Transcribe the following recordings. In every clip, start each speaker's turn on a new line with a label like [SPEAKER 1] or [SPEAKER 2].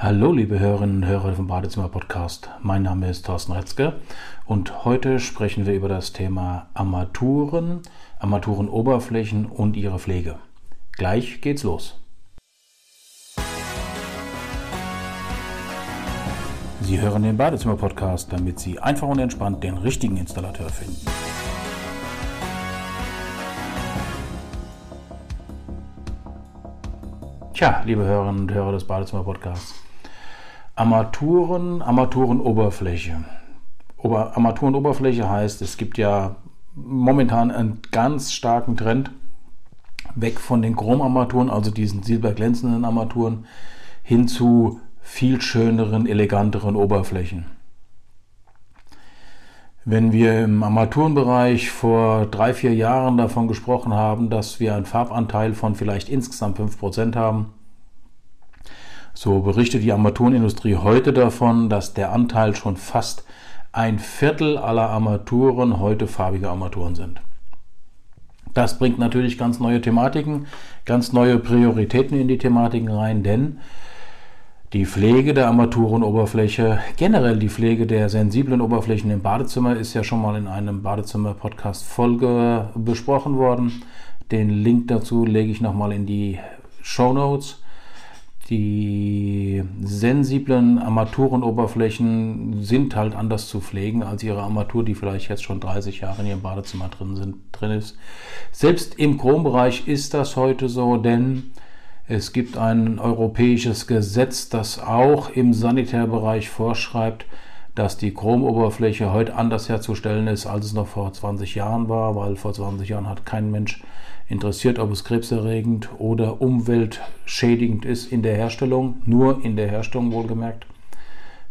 [SPEAKER 1] Hallo, liebe Hörerinnen und Hörer vom Badezimmer Podcast. Mein Name ist Thorsten Retzke und heute sprechen wir über das Thema Armaturen, Armaturenoberflächen und ihre Pflege. Gleich geht's los. Sie hören den Badezimmer Podcast, damit Sie einfach und entspannt den richtigen Installateur finden. Tja, liebe Hörerinnen und Hörer des Badezimmer Podcasts. Armaturen, Armaturenoberfläche. Ober, Armaturenoberfläche heißt, es gibt ja momentan einen ganz starken Trend weg von den Chromarmaturen, also diesen silberglänzenden Armaturen, hin zu viel schöneren, eleganteren Oberflächen. Wenn wir im Armaturenbereich vor drei, vier Jahren davon gesprochen haben, dass wir einen Farbanteil von vielleicht insgesamt 5% haben, so berichtet die Armaturenindustrie heute davon, dass der Anteil schon fast ein Viertel aller Armaturen heute farbige Armaturen sind. Das bringt natürlich ganz neue Thematiken, ganz neue Prioritäten in die Thematiken rein, denn die Pflege der Armaturenoberfläche, generell die Pflege der sensiblen Oberflächen im Badezimmer ist ja schon mal in einem Badezimmer-Podcast Folge besprochen worden. Den Link dazu lege ich nochmal in die Show Notes. Die sensiblen Armaturenoberflächen sind halt anders zu pflegen als ihre Armatur, die vielleicht jetzt schon 30 Jahre in ihrem Badezimmer drin, sind, drin ist. Selbst im Chrombereich ist das heute so, denn es gibt ein europäisches Gesetz, das auch im Sanitärbereich vorschreibt, dass die Chromoberfläche heute anders herzustellen ist, als es noch vor 20 Jahren war, weil vor 20 Jahren hat kein Mensch interessiert, ob es krebserregend oder umweltschädigend ist in der Herstellung, nur in der Herstellung wohlgemerkt.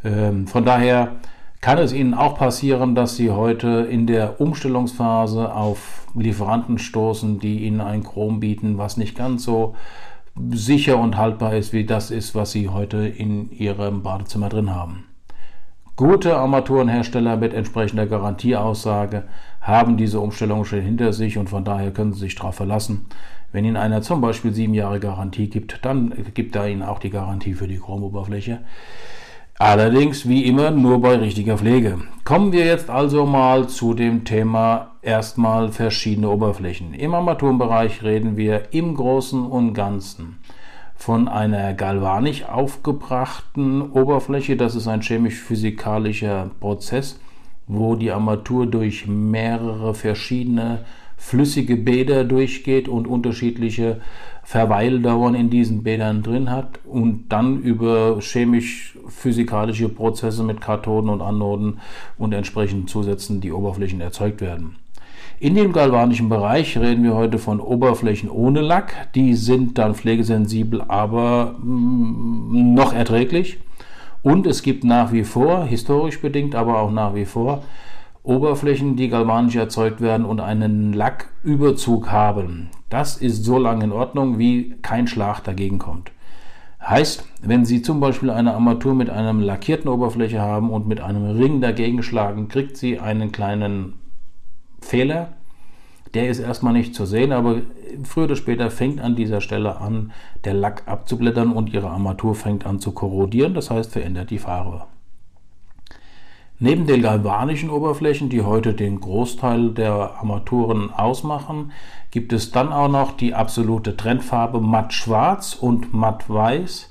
[SPEAKER 1] Ähm, von daher kann es Ihnen auch passieren, dass Sie heute in der Umstellungsphase auf Lieferanten stoßen, die Ihnen ein Chrom bieten, was nicht ganz so sicher und haltbar ist, wie das ist, was Sie heute in Ihrem Badezimmer drin haben. Gute Armaturenhersteller mit entsprechender Garantieaussage haben diese Umstellung schon hinter sich und von daher können Sie sich darauf verlassen. Wenn Ihnen einer zum Beispiel sieben Jahre Garantie gibt, dann gibt er Ihnen auch die Garantie für die Chromoberfläche. Allerdings wie immer nur bei richtiger Pflege. Kommen wir jetzt also mal zu dem Thema erstmal verschiedene Oberflächen. Im Armaturenbereich reden wir im Großen und Ganzen von einer galvanisch aufgebrachten Oberfläche. Das ist ein chemisch-physikalischer Prozess, wo die Armatur durch mehrere verschiedene flüssige Bäder durchgeht und unterschiedliche Verweildauern in diesen Bädern drin hat und dann über chemisch-physikalische Prozesse mit Kathoden und Anoden und entsprechenden Zusätzen die Oberflächen erzeugt werden. In dem galvanischen Bereich reden wir heute von Oberflächen ohne Lack. Die sind dann pflegesensibel, aber mm, noch erträglich. Und es gibt nach wie vor, historisch bedingt, aber auch nach wie vor, Oberflächen, die galvanisch erzeugt werden und einen Lacküberzug haben. Das ist so lange in Ordnung, wie kein Schlag dagegen kommt. Heißt, wenn Sie zum Beispiel eine Armatur mit einer lackierten Oberfläche haben und mit einem Ring dagegen schlagen, kriegt sie einen kleinen Fehler. Der ist erstmal nicht zu sehen, aber früher oder später fängt an dieser Stelle an, der Lack abzublättern und Ihre Armatur fängt an zu korrodieren, das heißt verändert die Farbe. Neben den galvanischen Oberflächen, die heute den Großteil der Armaturen ausmachen, gibt es dann auch noch die absolute Trendfarbe matt schwarz und matt weiß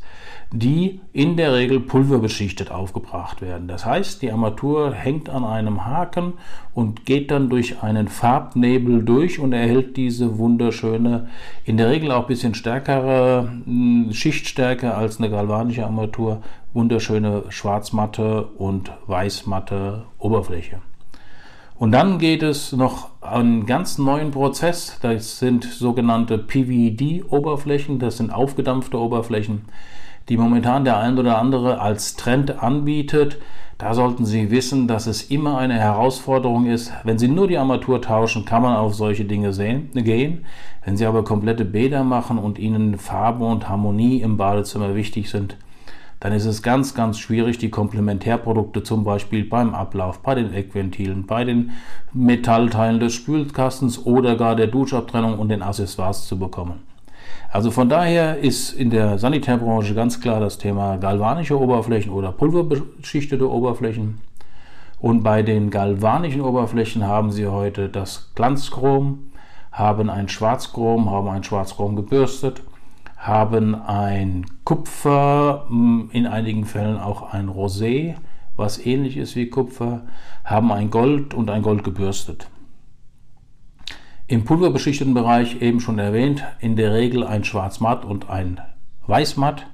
[SPEAKER 1] die in der Regel pulverbeschichtet aufgebracht werden. Das heißt, die Armatur hängt an einem Haken und geht dann durch einen Farbnebel durch und erhält diese wunderschöne, in der Regel auch ein bisschen stärkere hm, Schichtstärke als eine galvanische Armatur, wunderschöne schwarzmatte und weißmatte Oberfläche. Und dann geht es noch einen ganz neuen Prozess. Das sind sogenannte PVD-Oberflächen, das sind aufgedampfte Oberflächen die momentan der ein oder andere als Trend anbietet. Da sollten Sie wissen, dass es immer eine Herausforderung ist. Wenn Sie nur die Armatur tauschen, kann man auf solche Dinge sehen, gehen. Wenn Sie aber komplette Bäder machen und Ihnen Farbe und Harmonie im Badezimmer wichtig sind, dann ist es ganz, ganz schwierig, die Komplementärprodukte zum Beispiel beim Ablauf, bei den Eckventilen, bei den Metallteilen des Spülkastens oder gar der Duschabtrennung und den Accessoires zu bekommen. Also von daher ist in der Sanitärbranche ganz klar das Thema galvanische Oberflächen oder pulverbeschichtete Oberflächen. Und bei den galvanischen Oberflächen haben Sie heute das Glanzchrom, haben ein Schwarzchrom, haben ein Schwarzchrom gebürstet, haben ein Kupfer, in einigen Fällen auch ein Rosé, was ähnlich ist wie Kupfer, haben ein Gold und ein Gold gebürstet. Im pulverbeschichteten Bereich eben schon erwähnt, in der Regel ein Schwarzmatt und ein Weißmatt.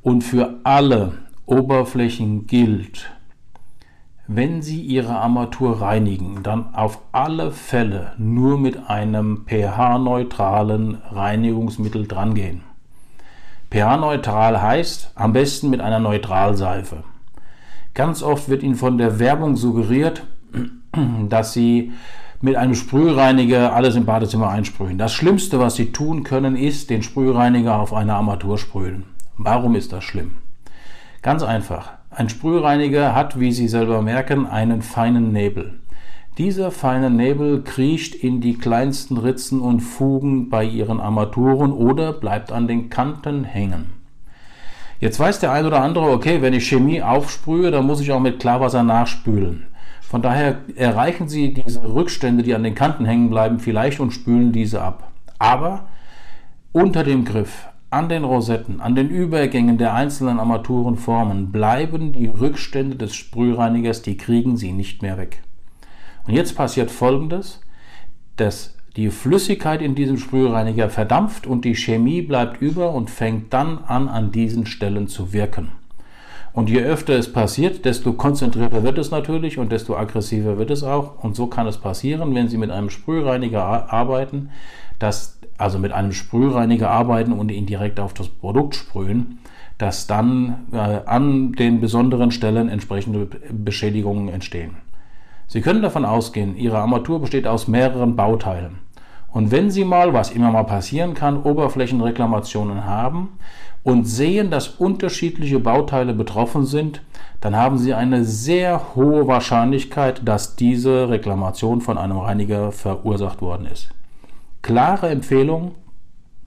[SPEAKER 1] Und für alle Oberflächen gilt, wenn Sie Ihre Armatur reinigen, dann auf alle Fälle nur mit einem pH-neutralen Reinigungsmittel drangehen. pH-neutral heißt am besten mit einer Neutralseife. Ganz oft wird Ihnen von der Werbung suggeriert, dass Sie mit einem Sprühreiniger alles im Badezimmer einsprühen. Das Schlimmste, was Sie tun können, ist den Sprühreiniger auf eine Armatur sprühen. Warum ist das schlimm? Ganz einfach. Ein Sprühreiniger hat, wie Sie selber merken, einen feinen Nebel. Dieser feine Nebel kriecht in die kleinsten Ritzen und Fugen bei Ihren Armaturen oder bleibt an den Kanten hängen. Jetzt weiß der ein oder andere, okay, wenn ich Chemie aufsprühe, dann muss ich auch mit Klarwasser nachspülen. Von daher erreichen Sie diese Rückstände, die an den Kanten hängen bleiben, vielleicht und spülen diese ab. Aber unter dem Griff, an den Rosetten, an den Übergängen der einzelnen Armaturenformen bleiben die Rückstände des Sprühreinigers, die kriegen Sie nicht mehr weg. Und jetzt passiert Folgendes, dass die Flüssigkeit in diesem Sprühreiniger verdampft und die Chemie bleibt über und fängt dann an, an diesen Stellen zu wirken. Und je öfter es passiert, desto konzentrierter wird es natürlich und desto aggressiver wird es auch. Und so kann es passieren, wenn Sie mit einem Sprühreiniger arbeiten, dass, also mit einem Sprühreiniger arbeiten und ihn direkt auf das Produkt sprühen, dass dann äh, an den besonderen Stellen entsprechende Beschädigungen entstehen. Sie können davon ausgehen, Ihre Armatur besteht aus mehreren Bauteilen. Und wenn Sie mal, was immer mal passieren kann, Oberflächenreklamationen haben und sehen, dass unterschiedliche Bauteile betroffen sind, dann haben Sie eine sehr hohe Wahrscheinlichkeit, dass diese Reklamation von einem Reiniger verursacht worden ist. Klare Empfehlung,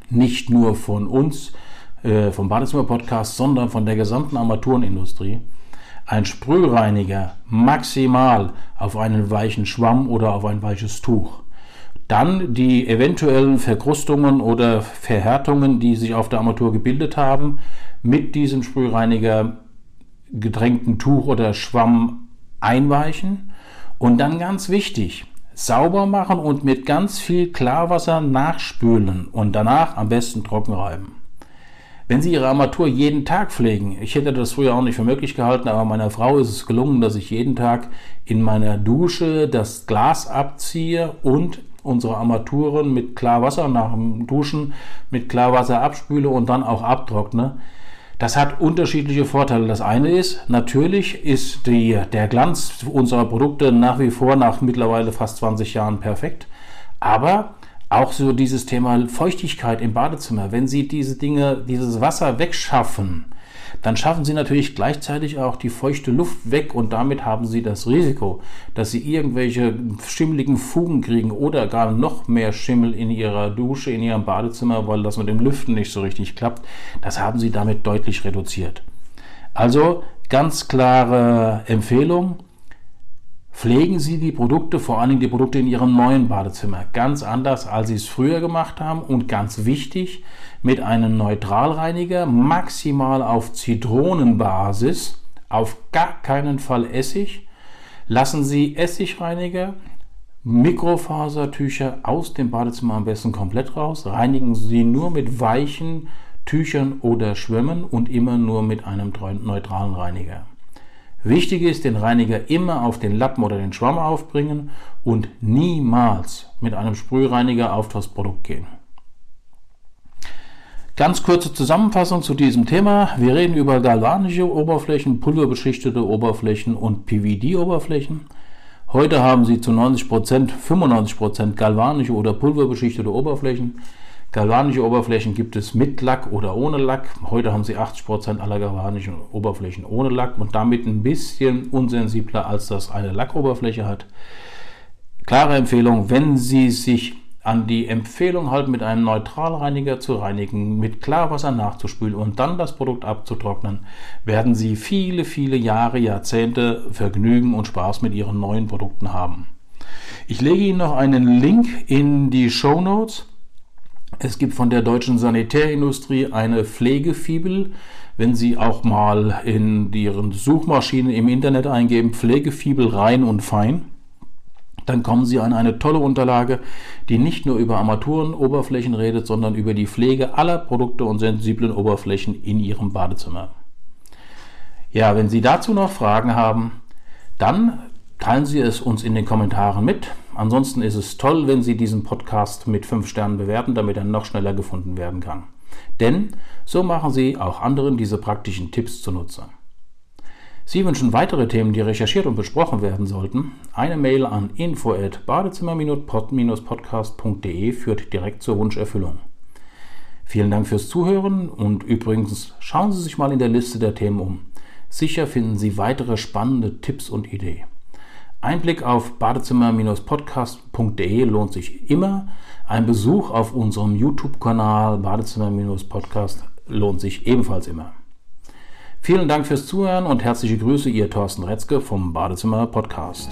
[SPEAKER 1] nicht nur von uns, äh, vom Badezimmer Podcast, sondern von der gesamten Armaturenindustrie. Ein Sprühreiniger maximal auf einen weichen Schwamm oder auf ein weiches Tuch. Dann die eventuellen Verkrustungen oder Verhärtungen, die sich auf der Armatur gebildet haben, mit diesem Sprühreiniger gedrängten Tuch oder Schwamm einweichen und dann ganz wichtig, sauber machen und mit ganz viel Klarwasser nachspülen und danach am besten trocken reiben. Wenn Sie Ihre Armatur jeden Tag pflegen, ich hätte das früher auch nicht für möglich gehalten, aber meiner Frau ist es gelungen, dass ich jeden Tag in meiner Dusche das Glas abziehe und unsere Armaturen mit Klarwasser nach dem Duschen mit Klarwasser abspüle und dann auch abtrockne. Das hat unterschiedliche Vorteile. Das eine ist, natürlich ist die, der Glanz unserer Produkte nach wie vor nach mittlerweile fast 20 Jahren perfekt. Aber auch so dieses Thema Feuchtigkeit im Badezimmer, wenn Sie diese Dinge, dieses Wasser wegschaffen, dann schaffen Sie natürlich gleichzeitig auch die feuchte Luft weg und damit haben Sie das Risiko, dass Sie irgendwelche schimmeligen Fugen kriegen oder gar noch mehr Schimmel in Ihrer Dusche, in Ihrem Badezimmer, weil das mit dem Lüften nicht so richtig klappt. Das haben Sie damit deutlich reduziert. Also ganz klare Empfehlung. Pflegen Sie die Produkte, vor allen Dingen die Produkte in Ihrem neuen Badezimmer, ganz anders, als Sie es früher gemacht haben und ganz wichtig, mit einem Neutralreiniger, maximal auf Zitronenbasis, auf gar keinen Fall Essig. Lassen Sie Essigreiniger, Mikrofasertücher aus dem Badezimmer am besten komplett raus. Reinigen Sie nur mit weichen Tüchern oder Schwämmen und immer nur mit einem neutralen Reiniger. Wichtig ist, den Reiniger immer auf den Lappen oder den Schwamm aufbringen und niemals mit einem Sprühreiniger auf das Produkt gehen. Ganz kurze Zusammenfassung zu diesem Thema. Wir reden über galvanische Oberflächen, pulverbeschichtete Oberflächen und PVD-Oberflächen. Heute haben Sie zu 90%, 95% galvanische oder pulverbeschichtete Oberflächen. Galvanische Oberflächen gibt es mit Lack oder ohne Lack. Heute haben Sie 80% aller galvanischen Oberflächen ohne Lack und damit ein bisschen unsensibler, als das eine Lackoberfläche hat. Klare Empfehlung, wenn Sie sich an die Empfehlung halten, mit einem Neutralreiniger zu reinigen, mit Klarwasser nachzuspülen und dann das Produkt abzutrocknen, werden Sie viele, viele Jahre, Jahrzehnte Vergnügen und Spaß mit Ihren neuen Produkten haben. Ich lege Ihnen noch einen Link in die Show Notes. Es gibt von der deutschen Sanitärindustrie eine Pflegefibel. Wenn Sie auch mal in Ihren Suchmaschinen im Internet eingeben, Pflegefibel rein und fein, dann kommen Sie an eine tolle Unterlage, die nicht nur über Armaturenoberflächen redet, sondern über die Pflege aller Produkte und sensiblen Oberflächen in Ihrem Badezimmer. Ja, wenn Sie dazu noch Fragen haben, dann teilen Sie es uns in den Kommentaren mit. Ansonsten ist es toll, wenn Sie diesen Podcast mit 5 Sternen bewerten, damit er noch schneller gefunden werden kann. Denn so machen Sie auch anderen diese praktischen Tipps zunutze. Sie wünschen weitere Themen, die recherchiert und besprochen werden sollten? Eine Mail an info@badezimmer-podcast.de führt direkt zur Wunscherfüllung. Vielen Dank fürs Zuhören und übrigens schauen Sie sich mal in der Liste der Themen um. Sicher finden Sie weitere spannende Tipps und Ideen. Ein Blick auf badezimmer-podcast.de lohnt sich immer. Ein Besuch auf unserem YouTube-Kanal Badezimmer-Podcast lohnt sich ebenfalls immer. Vielen Dank fürs Zuhören und herzliche Grüße, Ihr Thorsten Retzke vom Badezimmer Podcast.